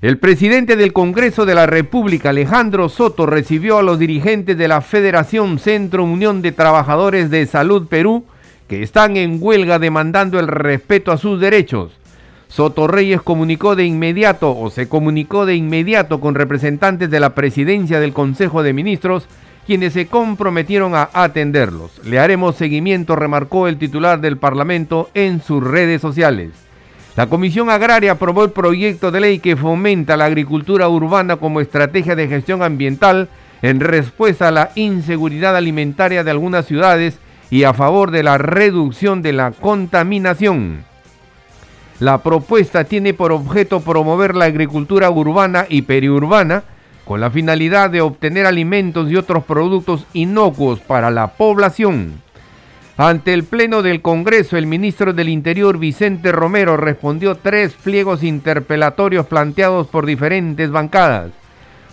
El presidente del Congreso de la República, Alejandro Soto, recibió a los dirigentes de la Federación Centro Unión de Trabajadores de Salud Perú, que están en huelga demandando el respeto a sus derechos. Soto Reyes comunicó de inmediato o se comunicó de inmediato con representantes de la presidencia del Consejo de Ministros, quienes se comprometieron a atenderlos. Le haremos seguimiento, remarcó el titular del Parlamento en sus redes sociales. La Comisión Agraria aprobó el proyecto de ley que fomenta la agricultura urbana como estrategia de gestión ambiental en respuesta a la inseguridad alimentaria de algunas ciudades y a favor de la reducción de la contaminación. La propuesta tiene por objeto promover la agricultura urbana y periurbana con la finalidad de obtener alimentos y otros productos inocuos para la población. Ante el Pleno del Congreso, el ministro del Interior Vicente Romero respondió tres pliegos interpelatorios planteados por diferentes bancadas.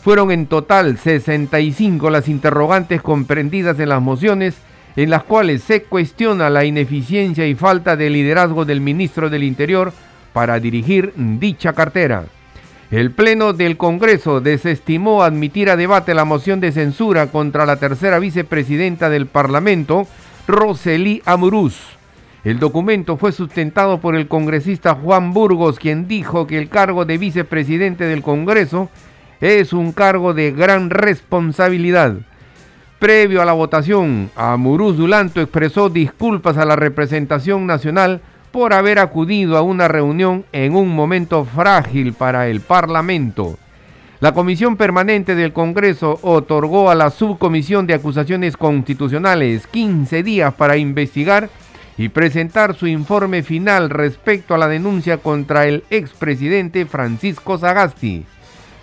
Fueron en total 65 las interrogantes comprendidas en las mociones, en las cuales se cuestiona la ineficiencia y falta de liderazgo del ministro del Interior para dirigir dicha cartera. El Pleno del Congreso desestimó admitir a debate la moción de censura contra la tercera vicepresidenta del Parlamento, Rosely Amuruz. El documento fue sustentado por el congresista Juan Burgos, quien dijo que el cargo de vicepresidente del Congreso es un cargo de gran responsabilidad. Previo a la votación, Amuruz Dulanto expresó disculpas a la representación nacional por haber acudido a una reunión en un momento frágil para el Parlamento. La Comisión Permanente del Congreso otorgó a la Subcomisión de Acusaciones Constitucionales 15 días para investigar y presentar su informe final respecto a la denuncia contra el expresidente Francisco Sagasti.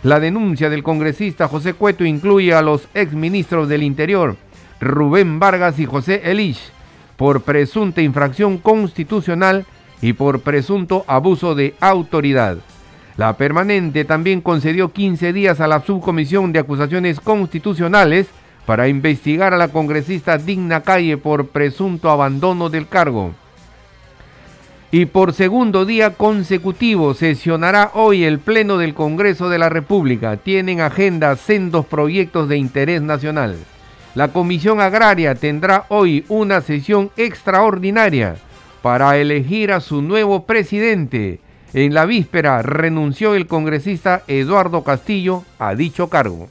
La denuncia del congresista José Cueto incluye a los exministros del Interior, Rubén Vargas y José Elish, por presunta infracción constitucional y por presunto abuso de autoridad. La permanente también concedió 15 días a la Subcomisión de Acusaciones Constitucionales para investigar a la congresista Digna Calle por presunto abandono del cargo. Y por segundo día consecutivo sesionará hoy el Pleno del Congreso de la República. Tienen agenda sendos proyectos de interés nacional. La Comisión Agraria tendrá hoy una sesión extraordinaria para elegir a su nuevo presidente en la víspera renunció el congresista Eduardo Castillo a dicho cargo.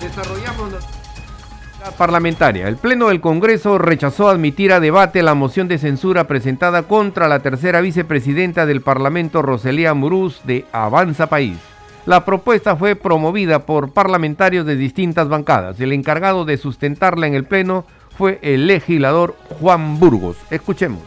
Desarrollamos la parlamentaria. El Pleno del Congreso rechazó admitir a debate la moción de censura presentada contra la tercera vicepresidenta del Parlamento, Roselía Muruz, de Avanza País. La propuesta fue promovida por parlamentarios de distintas bancadas. El encargado de sustentarla en el Pleno fue el legislador Juan Burgos. Escuchemos.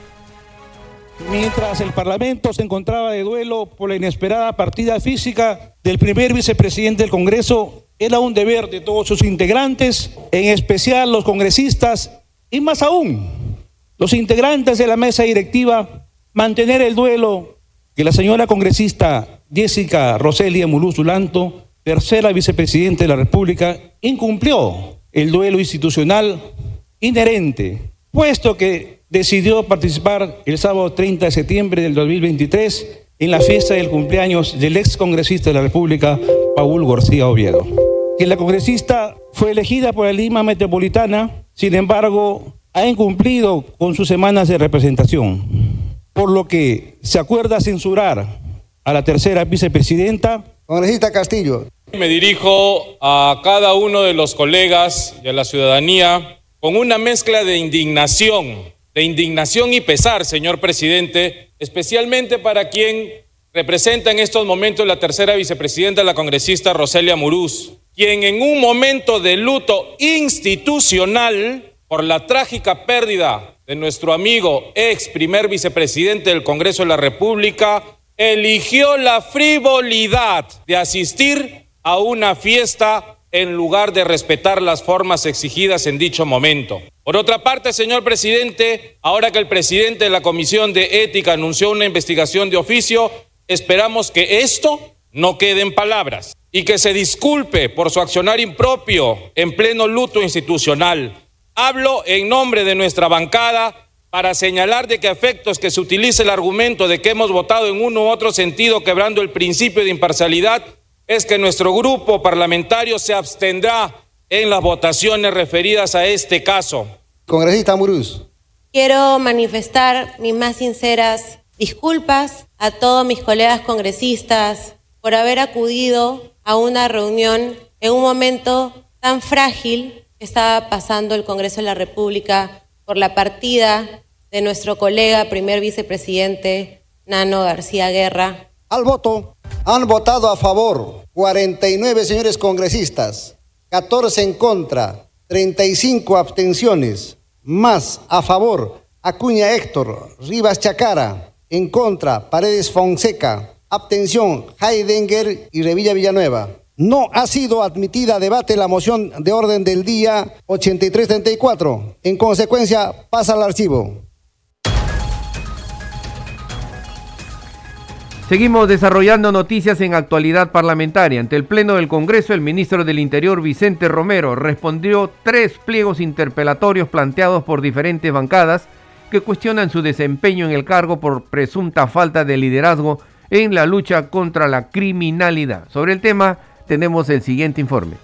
Mientras el Parlamento se encontraba de duelo por la inesperada partida física del primer vicepresidente del Congreso, era un deber de todos sus integrantes, en especial los congresistas y más aún los integrantes de la mesa directiva, mantener el duelo que la señora congresista Jessica Roselia Muluz Dulanto, tercera vicepresidenta de la República, incumplió el duelo institucional inherente, puesto que decidió participar el sábado 30 de septiembre del 2023 en la fiesta del cumpleaños del ex congresista de la República, Paul García Oviedo. Que la congresista fue elegida por la Lima Metropolitana, sin embargo, ha incumplido con sus semanas de representación, por lo que se acuerda censurar a la tercera vicepresidenta. Congresista Castillo. Me dirijo a cada uno de los colegas y a la ciudadanía con una mezcla de indignación, de indignación y pesar, señor presidente, especialmente para quien representa en estos momentos la tercera vicepresidenta, la congresista Roselia Muruz, quien en un momento de luto institucional por la trágica pérdida de nuestro amigo ex primer vicepresidente del Congreso de la República eligió la frivolidad de asistir a una fiesta en lugar de respetar las formas exigidas en dicho momento. Por otra parte, señor presidente, ahora que el presidente de la Comisión de Ética anunció una investigación de oficio, esperamos que esto no quede en palabras y que se disculpe por su accionar impropio en pleno luto institucional. Hablo en nombre de nuestra bancada para señalar de que a efectos que se utilice el argumento de que hemos votado en uno u otro sentido quebrando el principio de imparcialidad, es que nuestro grupo parlamentario se abstendrá en las votaciones referidas a este caso. Congresista Muruz. Quiero manifestar mis más sinceras disculpas a todos mis colegas congresistas por haber acudido a una reunión en un momento tan frágil estaba pasando el Congreso de la República por la partida de nuestro colega primer vicepresidente Nano García Guerra. Al voto han votado a favor 49 señores congresistas, 14 en contra, 35 abstenciones, más a favor Acuña Héctor, Rivas Chacara, en contra Paredes Fonseca, abstención Heidenger y Revilla Villanueva. No ha sido admitida a debate la moción de orden del día 8334. En consecuencia, pasa al archivo. Seguimos desarrollando noticias en actualidad parlamentaria. Ante el Pleno del Congreso, el ministro del Interior, Vicente Romero, respondió tres pliegos interpelatorios planteados por diferentes bancadas que cuestionan su desempeño en el cargo por presunta falta de liderazgo en la lucha contra la criminalidad. Sobre el tema tenemos el siguiente informe.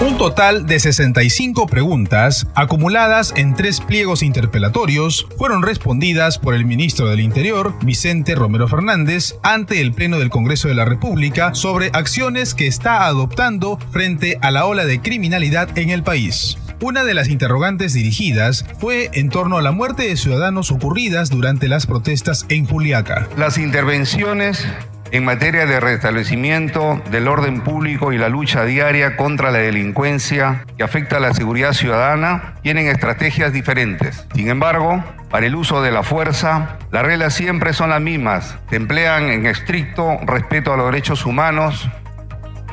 Un total de 65 preguntas, acumuladas en tres pliegos interpelatorios, fueron respondidas por el ministro del Interior, Vicente Romero Fernández, ante el Pleno del Congreso de la República sobre acciones que está adoptando frente a la ola de criminalidad en el país. Una de las interrogantes dirigidas fue en torno a la muerte de ciudadanos ocurridas durante las protestas en Juliaca. Las intervenciones en materia de restablecimiento del orden público y la lucha diaria contra la delincuencia que afecta a la seguridad ciudadana tienen estrategias diferentes. Sin embargo, para el uso de la fuerza, las reglas siempre son las mismas. Se emplean en estricto respeto a los derechos humanos,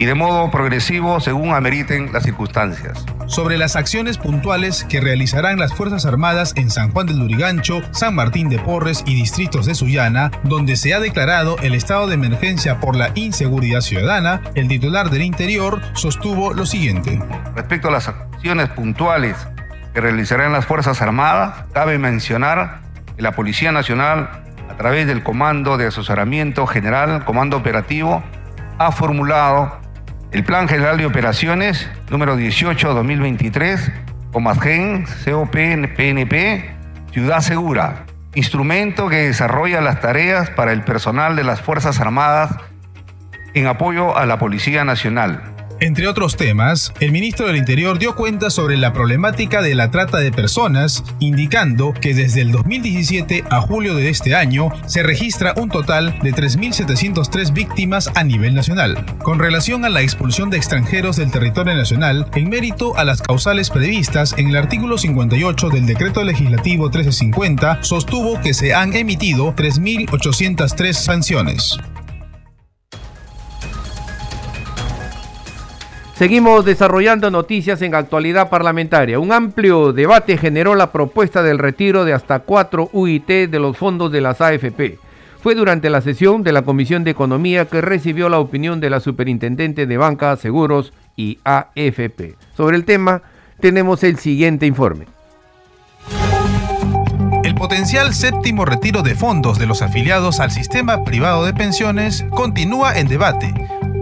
y de modo progresivo según ameriten las circunstancias. Sobre las acciones puntuales que realizarán las Fuerzas Armadas en San Juan del Lurigancho, San Martín de Porres y distritos de Sullana, donde se ha declarado el estado de emergencia por la inseguridad ciudadana, el titular del Interior sostuvo lo siguiente. Respecto a las acciones puntuales que realizarán las Fuerzas Armadas, cabe mencionar que la Policía Nacional, a través del Comando de Asesoramiento General, Comando Operativo, ha formulado el Plan General de Operaciones número 18-2023, Comasgen, COPNP, Ciudad Segura, instrumento que desarrolla las tareas para el personal de las Fuerzas Armadas en apoyo a la Policía Nacional. Entre otros temas, el ministro del Interior dio cuenta sobre la problemática de la trata de personas, indicando que desde el 2017 a julio de este año se registra un total de 3.703 víctimas a nivel nacional. Con relación a la expulsión de extranjeros del territorio nacional, en mérito a las causales previstas en el artículo 58 del Decreto Legislativo 1350, sostuvo que se han emitido 3.803 sanciones. Seguimos desarrollando noticias en actualidad parlamentaria. Un amplio debate generó la propuesta del retiro de hasta cuatro UIT de los fondos de las AFP. Fue durante la sesión de la Comisión de Economía que recibió la opinión de la Superintendente de Banca, Seguros y AFP. Sobre el tema tenemos el siguiente informe. El potencial séptimo retiro de fondos de los afiliados al sistema privado de pensiones continúa en debate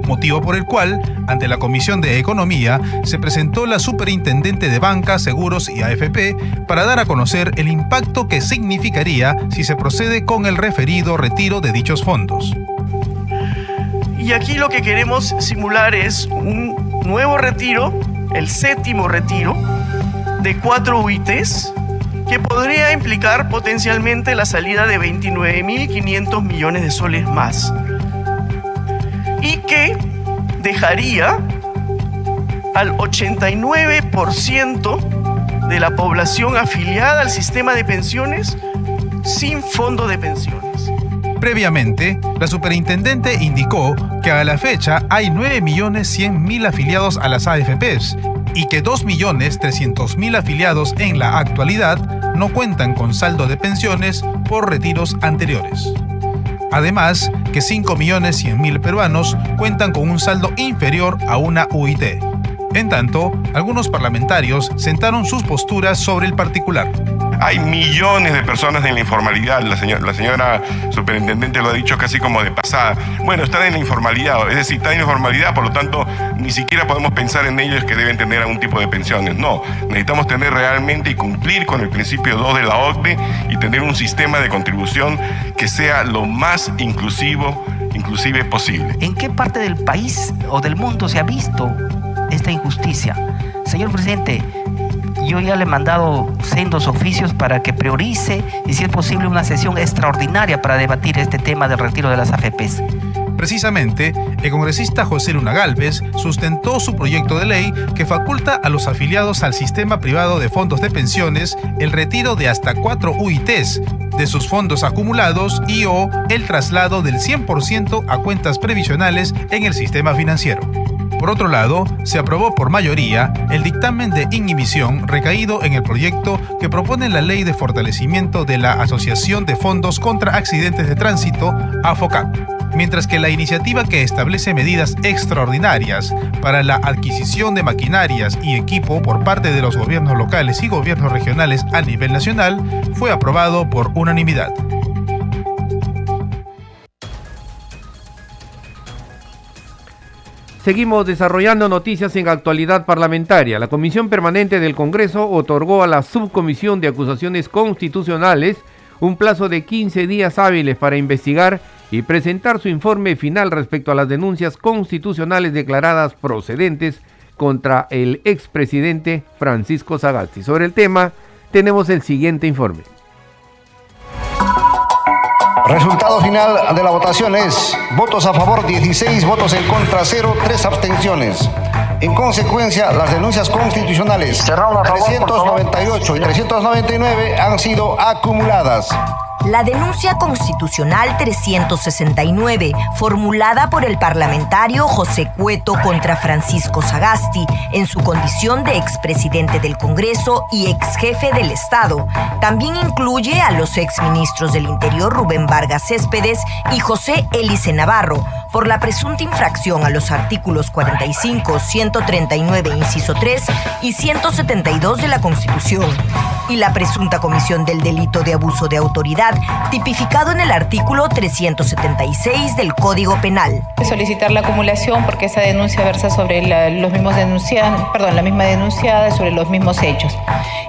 motivo por el cual, ante la Comisión de Economía, se presentó la Superintendente de Banca, Seguros y AFP para dar a conocer el impacto que significaría si se procede con el referido retiro de dichos fondos. Y aquí lo que queremos simular es un nuevo retiro, el séptimo retiro, de cuatro UITs que podría implicar potencialmente la salida de 29.500 millones de soles más y que dejaría al 89% de la población afiliada al sistema de pensiones sin fondo de pensiones. Previamente, la superintendente indicó que a la fecha hay 9.100.000 afiliados a las AFPs y que 2.300.000 afiliados en la actualidad no cuentan con saldo de pensiones por retiros anteriores. Además, que 5.100.000 peruanos cuentan con un saldo inferior a una UIT. En tanto, algunos parlamentarios sentaron sus posturas sobre el particular. Hay millones de personas en la informalidad, la señora, superintendente lo ha dicho casi como de pasada. Bueno, están en la informalidad, es decir, están en la informalidad, por lo tanto, ni siquiera podemos pensar en ellos que deben tener algún tipo de pensiones. No, necesitamos tener realmente y cumplir con el principio 2 de la OCDE y tener un sistema de contribución que sea lo más inclusivo, inclusive posible. ¿En qué parte del país o del mundo se ha visto esta injusticia? Señor presidente, yo ya le he mandado sendos oficios para que priorice y si es posible una sesión extraordinaria para debatir este tema del retiro de las AFPs. Precisamente, el congresista José Luna Galvez sustentó su proyecto de ley que faculta a los afiliados al sistema privado de fondos de pensiones el retiro de hasta cuatro UITs de sus fondos acumulados y o el traslado del 100% a cuentas previsionales en el sistema financiero. Por otro lado, se aprobó por mayoría el dictamen de inhibición recaído en el proyecto que propone la Ley de Fortalecimiento de la Asociación de Fondos contra Accidentes de Tránsito, AFOCAP, mientras que la iniciativa que establece medidas extraordinarias para la adquisición de maquinarias y equipo por parte de los gobiernos locales y gobiernos regionales a nivel nacional fue aprobado por unanimidad. Seguimos desarrollando noticias en actualidad parlamentaria. La Comisión Permanente del Congreso otorgó a la Subcomisión de Acusaciones Constitucionales un plazo de 15 días hábiles para investigar y presentar su informe final respecto a las denuncias constitucionales declaradas procedentes contra el expresidente Francisco Sagasti. Sobre el tema tenemos el siguiente informe. Resultado final de la votación es votos a favor 16, votos en contra 0, 3 abstenciones. En consecuencia, las denuncias constitucionales 398 y 399 han sido acumuladas. La denuncia constitucional 369, formulada por el parlamentario José Cueto contra Francisco Sagasti en su condición de expresidente del Congreso y ex jefe del Estado, también incluye a los exministros del Interior Rubén Vargas Céspedes y José Elice Navarro. Por la presunta infracción a los artículos 45, 139, inciso 3 y 172 de la Constitución, y la presunta comisión del delito de abuso de autoridad tipificado en el artículo 376 del Código Penal. Solicitar la acumulación porque esa denuncia versa sobre los mismos denunciados, perdón, la misma denunciada sobre los mismos hechos.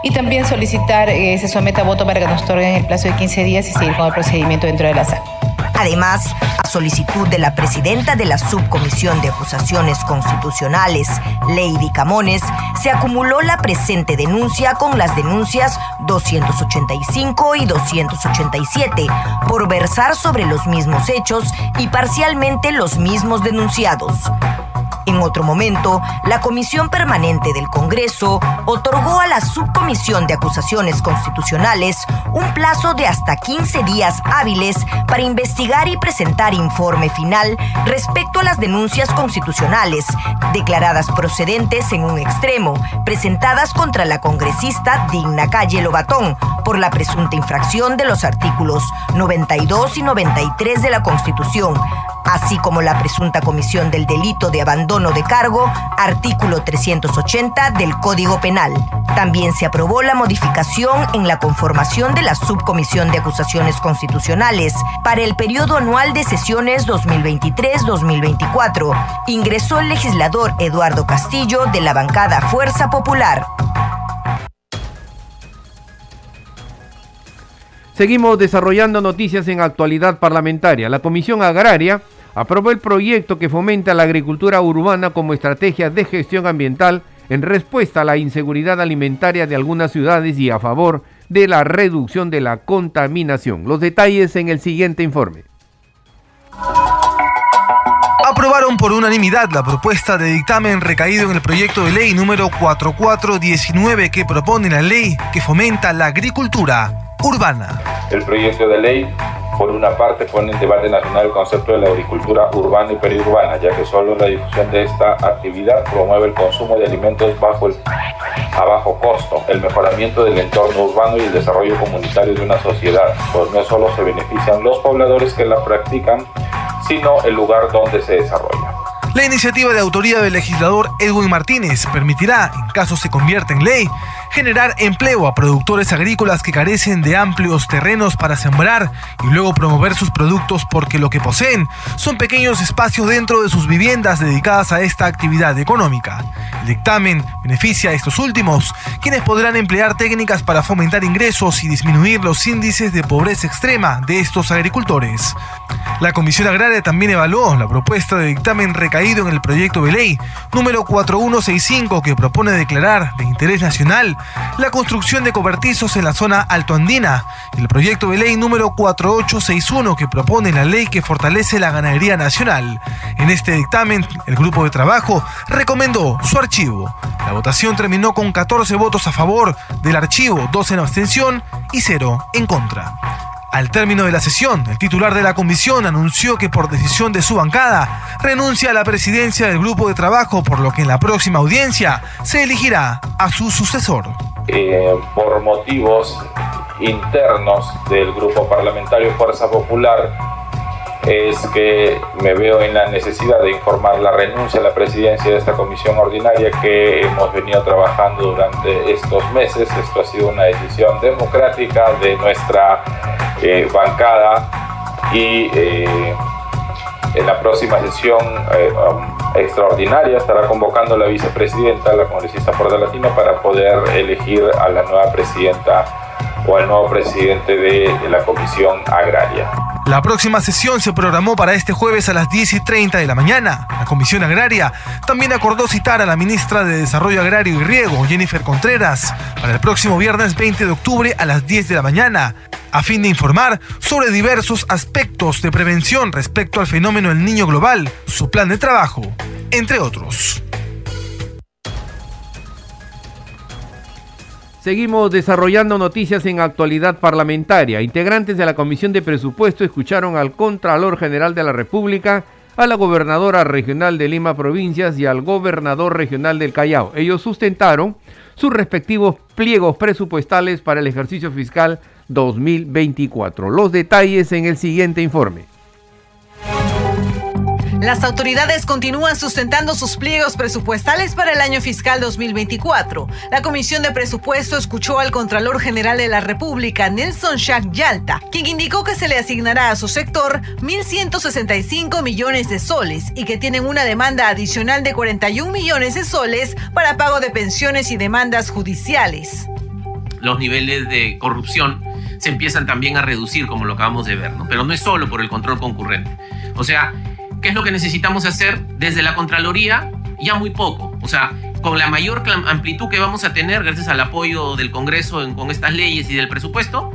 Y también solicitar que se someta a voto para que nos otorguen el plazo de 15 días y seguir con el procedimiento dentro de la sala. Además, a solicitud de la presidenta de la Subcomisión de Acusaciones Constitucionales, Lady Camones, se acumuló la presente denuncia con las denuncias 285 y 287 por versar sobre los mismos hechos y parcialmente los mismos denunciados. En otro momento, la Comisión Permanente del Congreso otorgó a la Subcomisión de Acusaciones Constitucionales un plazo de hasta 15 días hábiles para investigar y presentar informe final respecto a las denuncias constitucionales declaradas procedentes en un extremo, presentadas contra la congresista Digna Calle Lobatón por la presunta infracción de los artículos 92 y 93 de la Constitución, así como la presunta comisión del delito de abandono de cargo, artículo 380 del Código Penal. También se aprobó la modificación en la conformación de la Subcomisión de Acusaciones Constitucionales para el periodo anual de sesiones 2023-2024. Ingresó el legislador Eduardo Castillo de la bancada Fuerza Popular. Seguimos desarrollando noticias en actualidad parlamentaria. La Comisión Agraria aprobó el proyecto que fomenta la agricultura urbana como estrategia de gestión ambiental en respuesta a la inseguridad alimentaria de algunas ciudades y a favor de la reducción de la contaminación. Los detalles en el siguiente informe aprobaron por unanimidad la propuesta de dictamen recaído en el proyecto de ley número 4419 que propone la ley que fomenta la agricultura urbana. El proyecto de ley por una parte pone en debate nacional el concepto de la agricultura urbana y periurbana, ya que solo la difusión de esta actividad promueve el consumo de alimentos bajo a bajo costo, el mejoramiento del entorno urbano y el desarrollo comunitario de una sociedad, pues no solo se benefician los pobladores que la practican, sino el lugar donde se desarrolla. La iniciativa de autoría del legislador Edwin Martínez permitirá, en caso se convierta en ley, generar empleo a productores agrícolas que carecen de amplios terrenos para sembrar y luego promover sus productos porque lo que poseen son pequeños espacios dentro de sus viviendas dedicadas a esta actividad económica. El dictamen beneficia a estos últimos, quienes podrán emplear técnicas para fomentar ingresos y disminuir los índices de pobreza extrema de estos agricultores. La Comisión Agraria también evaluó la propuesta de dictamen en el proyecto de ley número 4165 que propone declarar de interés nacional la construcción de cobertizos en la zona altoandina el proyecto de ley número 4861 que propone la ley que fortalece la ganadería nacional. En este dictamen, el grupo de trabajo recomendó su archivo. La votación terminó con 14 votos a favor del archivo, 2 en abstención y 0 en contra. Al término de la sesión, el titular de la comisión anunció que por decisión de su bancada renuncia a la presidencia del grupo de trabajo, por lo que en la próxima audiencia se elegirá a su sucesor. Eh, por motivos internos del grupo parlamentario Fuerza Popular, es que me veo en la necesidad de informar la renuncia a la presidencia de esta comisión ordinaria que hemos venido trabajando durante estos meses. Esto ha sido una decisión democrática de nuestra eh, bancada y eh, en la próxima sesión eh, um, extraordinaria estará convocando la vicepresidenta, la congresista Porta Latino, para poder elegir a la nueva presidenta o al nuevo presidente de la Comisión Agraria. La próxima sesión se programó para este jueves a las 10 y 30 de la mañana. La Comisión Agraria también acordó citar a la ministra de Desarrollo Agrario y Riego, Jennifer Contreras, para el próximo viernes 20 de octubre a las 10 de la mañana, a fin de informar sobre diversos aspectos de prevención respecto al fenómeno del niño global, su plan de trabajo, entre otros. Seguimos desarrollando noticias en actualidad parlamentaria. Integrantes de la Comisión de Presupuesto escucharon al Contralor General de la República, a la Gobernadora Regional de Lima Provincias y al Gobernador Regional del Callao. Ellos sustentaron sus respectivos pliegos presupuestales para el ejercicio fiscal 2024. Los detalles en el siguiente informe. Las autoridades continúan sustentando sus pliegos presupuestales para el año fiscal 2024. La Comisión de Presupuesto escuchó al Contralor General de la República, Nelson Shack Yalta, quien indicó que se le asignará a su sector 1.165 millones de soles y que tienen una demanda adicional de 41 millones de soles para pago de pensiones y demandas judiciales. Los niveles de corrupción se empiezan también a reducir, como lo acabamos de ver. Pero no es solo por el control concurrente. O sea, ¿Qué es lo que necesitamos hacer desde la Contraloría? Ya muy poco. O sea, con la mayor amplitud que vamos a tener gracias al apoyo del Congreso con estas leyes y del presupuesto,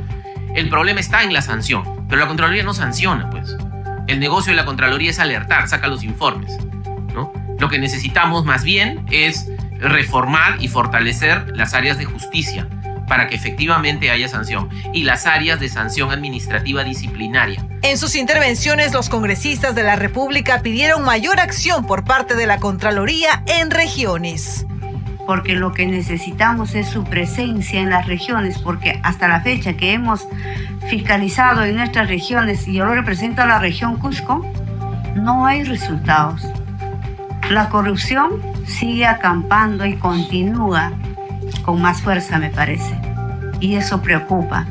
el problema está en la sanción. Pero la Contraloría no sanciona, pues. El negocio de la Contraloría es alertar, saca los informes. ¿no? Lo que necesitamos más bien es reformar y fortalecer las áreas de justicia para que efectivamente haya sanción y las áreas de sanción administrativa disciplinaria. En sus intervenciones, los congresistas de la República pidieron mayor acción por parte de la Contraloría en regiones. Porque lo que necesitamos es su presencia en las regiones, porque hasta la fecha que hemos fiscalizado en nuestras regiones, y yo lo represento a la región Cusco, no hay resultados. La corrupción sigue acampando y continúa con más fuerza, me parece. Y eso preocupa.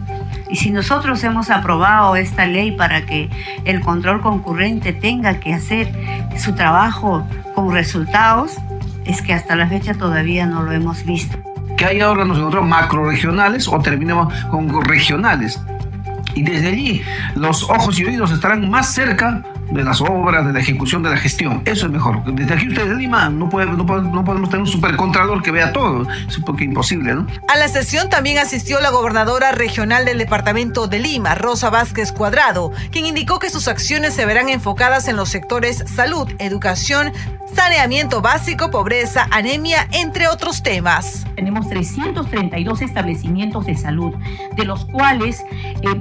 Y si nosotros hemos aprobado esta ley para que el control concurrente tenga que hacer su trabajo con resultados, es que hasta la fecha todavía no lo hemos visto. Que haya órganos nosotros macro regionales o terminemos con regionales. Y desde allí los ojos y oídos estarán más cerca de las obras, de la ejecución de la gestión. Eso es mejor. Desde aquí ustedes de Lima no, puede, no, podemos tener un supercontrolor que vea todo. Es un poco imposible, ¿no? A la sesión también asistió la gobernadora regional del departamento de Lima, Rosa Vázquez Cuadrado, quien indicó que sus acciones se verán enfocadas en los sectores salud, educación, saneamiento básico, pobreza, anemia, entre otros temas. Tenemos 332 establecimientos de salud, de los cuales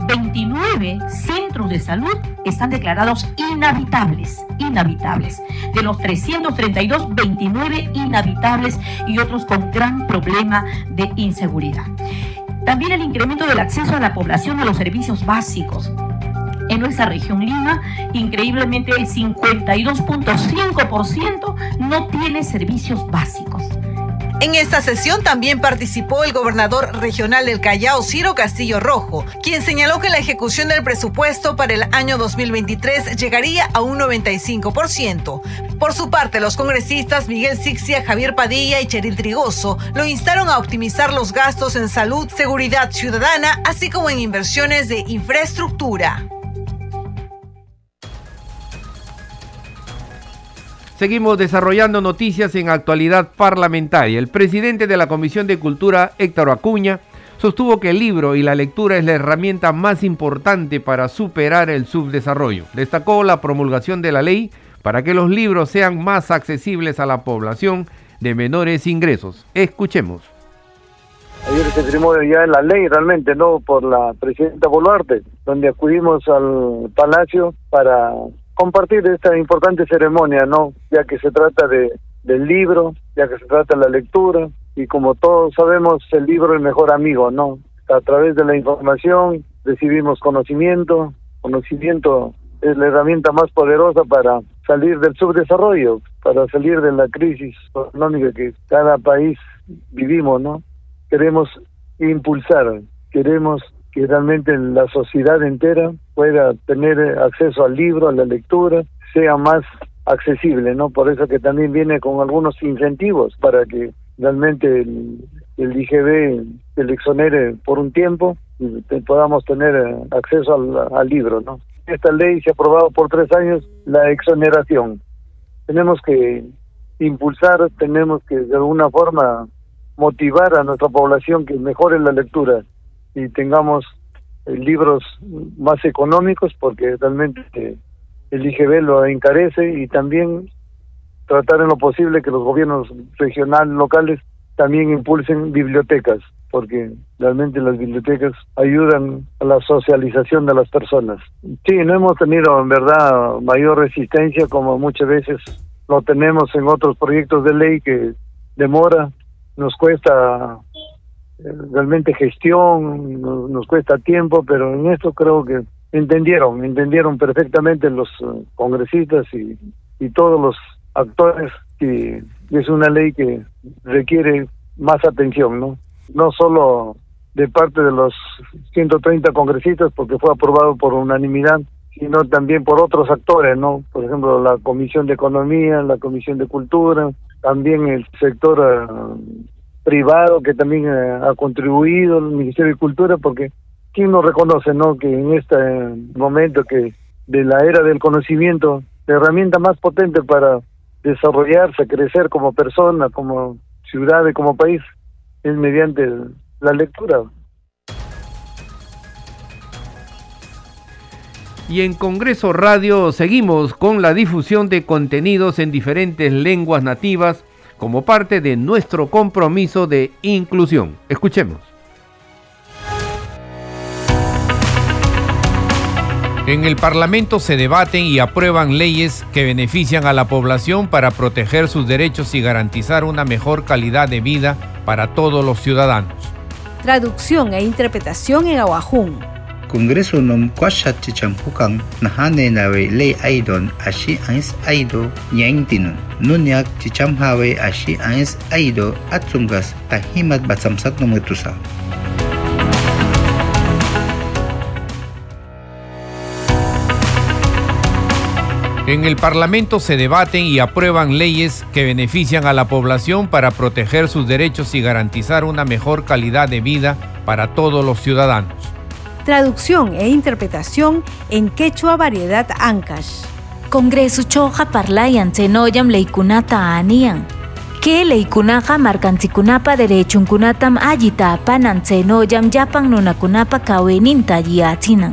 29 eh, centros de salud están declarados inhabitables, inhabitables. De los 332, 29 inhabitables y otros con gran problema de inseguridad. También el incremento del acceso a la población a los servicios básicos, en nuestra región Lima, increíblemente el 52.5% no tiene servicios básicos. En esta sesión también participó el gobernador regional del Callao, Ciro Castillo Rojo, quien señaló que la ejecución del presupuesto para el año 2023 llegaría a un 95%. Por su parte, los congresistas Miguel Sixia, Javier Padilla y Cheril Trigoso lo instaron a optimizar los gastos en salud, seguridad ciudadana, así como en inversiones de infraestructura. Seguimos desarrollando noticias en actualidad parlamentaria. El presidente de la Comisión de Cultura, Héctor Acuña, sostuvo que el libro y la lectura es la herramienta más importante para superar el subdesarrollo. Destacó la promulgación de la ley para que los libros sean más accesibles a la población de menores ingresos. Escuchemos. Ayer se firmó ya la ley realmente, ¿no? Por la presidenta Boluarte, donde acudimos al Palacio para compartir esta importante ceremonia, ¿no? Ya que se trata de del libro, ya que se trata de la lectura y como todos sabemos el libro es el mejor amigo, ¿no? A través de la información recibimos conocimiento, conocimiento es la herramienta más poderosa para salir del subdesarrollo, para salir de la crisis económica que cada país vivimos, ¿no? Queremos impulsar, queremos que realmente la sociedad entera pueda tener acceso al libro, a la lectura, sea más accesible, ¿no? Por eso que también viene con algunos incentivos para que realmente el, el IGB se le exonere por un tiempo y podamos tener acceso al, al libro, ¿no? Esta ley se ha aprobado por tres años la exoneración. Tenemos que impulsar, tenemos que de alguna forma motivar a nuestra población que mejore la lectura y tengamos eh, libros más económicos porque realmente eh, el IGB lo encarece y también tratar en lo posible que los gobiernos regionales, locales también impulsen bibliotecas porque realmente las bibliotecas ayudan a la socialización de las personas. Sí, no hemos tenido en verdad mayor resistencia como muchas veces lo tenemos en otros proyectos de ley que demora, nos cuesta realmente gestión, nos, cuesta tiempo, pero en esto creo que entendieron, entendieron perfectamente los eh, congresistas y, y todos los actores que es una ley que requiere más atención, ¿no? No solo de parte de los 130 congresistas, porque fue aprobado por unanimidad, sino también por otros actores, ¿no? Por ejemplo, la Comisión de Economía, la Comisión de Cultura, también el sector eh, privado que también eh, ha contribuido, el Ministerio de Cultura, porque ¿quién no reconoce no que en este momento que de la era del conocimiento, la herramienta más potente para desarrollarse, crecer como persona, como ciudad y como país, es mediante la lectura. Y en Congreso Radio seguimos con la difusión de contenidos en diferentes lenguas nativas como parte de nuestro compromiso de inclusión. Escuchemos. En el Parlamento se debaten y aprueban leyes que benefician a la población para proteger sus derechos y garantizar una mejor calidad de vida para todos los ciudadanos. Traducción e interpretación en Aguajún. Kongreso nom kwashat chichampukang nahane nawe le aidon ashi ais aido nyangtinun. Nunyak chichamhawe ashi ais aido atzungas tahimat batsamsat nometusa. En el Parlamento se debaten y aprueban leyes que benefician a la población para proteger sus derechos y garantizar una mejor calidad de vida para todos los ciudadanos traducción e interpretación en quechua variedad Ancash. Congresucho parlayan chenoyam leykunata anian. Que leykunaqa markanchikunapa derechunkunatam allita apanan chenoyam llapan nunakunapa kaweninta yachinan.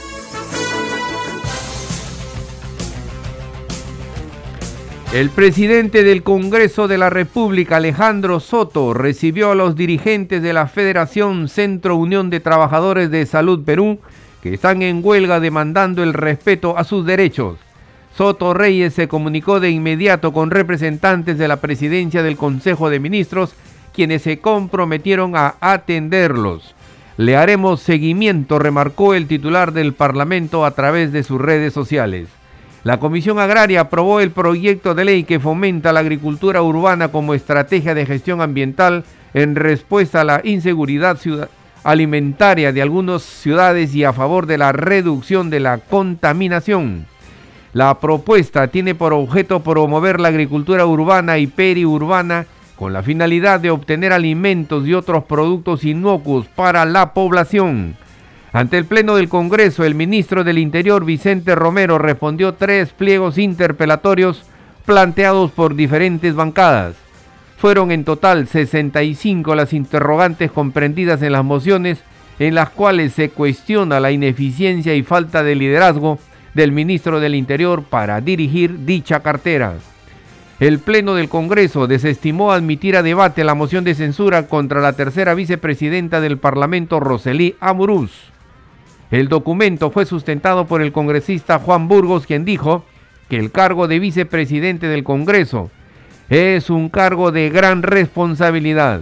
El presidente del Congreso de la República, Alejandro Soto, recibió a los dirigentes de la Federación Centro Unión de Trabajadores de Salud Perú, que están en huelga demandando el respeto a sus derechos. Soto Reyes se comunicó de inmediato con representantes de la presidencia del Consejo de Ministros, quienes se comprometieron a atenderlos. Le haremos seguimiento, remarcó el titular del Parlamento a través de sus redes sociales. La Comisión Agraria aprobó el proyecto de ley que fomenta la agricultura urbana como estrategia de gestión ambiental en respuesta a la inseguridad alimentaria de algunas ciudades y a favor de la reducción de la contaminación. La propuesta tiene por objeto promover la agricultura urbana y periurbana con la finalidad de obtener alimentos y otros productos inocuos para la población. Ante el Pleno del Congreso, el ministro del Interior, Vicente Romero, respondió tres pliegos interpelatorios planteados por diferentes bancadas. Fueron en total 65 las interrogantes comprendidas en las mociones en las cuales se cuestiona la ineficiencia y falta de liderazgo del ministro del Interior para dirigir dicha cartera. El Pleno del Congreso desestimó admitir a debate la moción de censura contra la tercera vicepresidenta del Parlamento, Roselí Amurús. El documento fue sustentado por el congresista Juan Burgos, quien dijo que el cargo de vicepresidente del Congreso es un cargo de gran responsabilidad.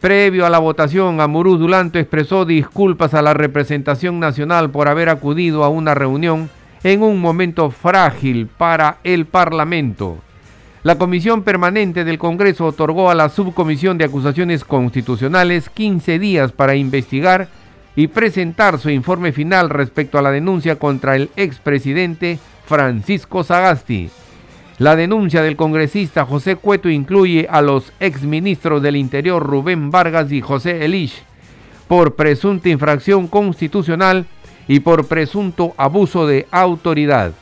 Previo a la votación, Amurú Dulanto expresó disculpas a la representación nacional por haber acudido a una reunión en un momento frágil para el Parlamento. La Comisión Permanente del Congreso otorgó a la Subcomisión de Acusaciones Constitucionales 15 días para investigar y presentar su informe final respecto a la denuncia contra el expresidente Francisco Sagasti. La denuncia del congresista José Cueto incluye a los exministros del Interior Rubén Vargas y José Elish por presunta infracción constitucional y por presunto abuso de autoridad.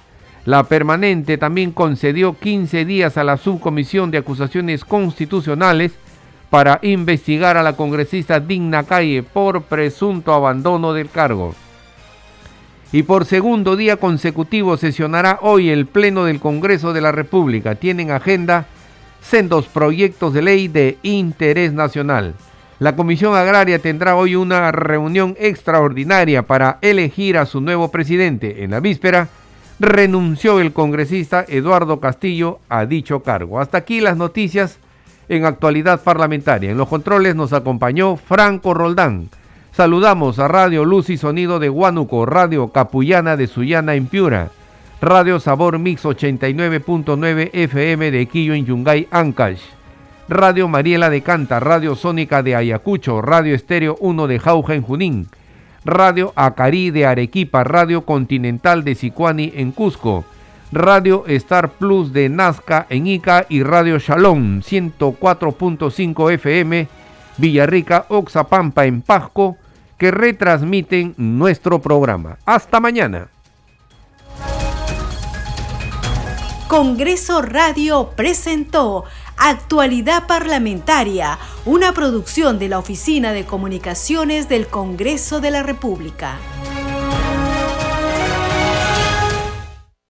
La permanente también concedió 15 días a la subcomisión de acusaciones constitucionales para investigar a la congresista Digna Calle por presunto abandono del cargo. Y por segundo día consecutivo sesionará hoy el Pleno del Congreso de la República. Tienen agenda sendos proyectos de ley de interés nacional. La Comisión Agraria tendrá hoy una reunión extraordinaria para elegir a su nuevo presidente. En la víspera renunció el congresista Eduardo Castillo a dicho cargo. Hasta aquí las noticias en actualidad parlamentaria. En los controles nos acompañó Franco Roldán. Saludamos a Radio Luz y Sonido de Huánuco, Radio Capullana de Sullana en Piura, Radio Sabor Mix 89.9 FM de Quillo en Yungay, Ancash, Radio Mariela de Canta, Radio Sónica de Ayacucho, Radio Estéreo 1 de Jauja en Junín, Radio Acarí de Arequipa, Radio Continental de Sicuani en Cusco, Radio Star Plus de Nazca en Ica y Radio Shalom 104.5 FM Villarrica, Oxapampa en Pasco que retransmiten nuestro programa. Hasta mañana. Congreso Radio presentó Actualidad Parlamentaria, una producción de la Oficina de Comunicaciones del Congreso de la República.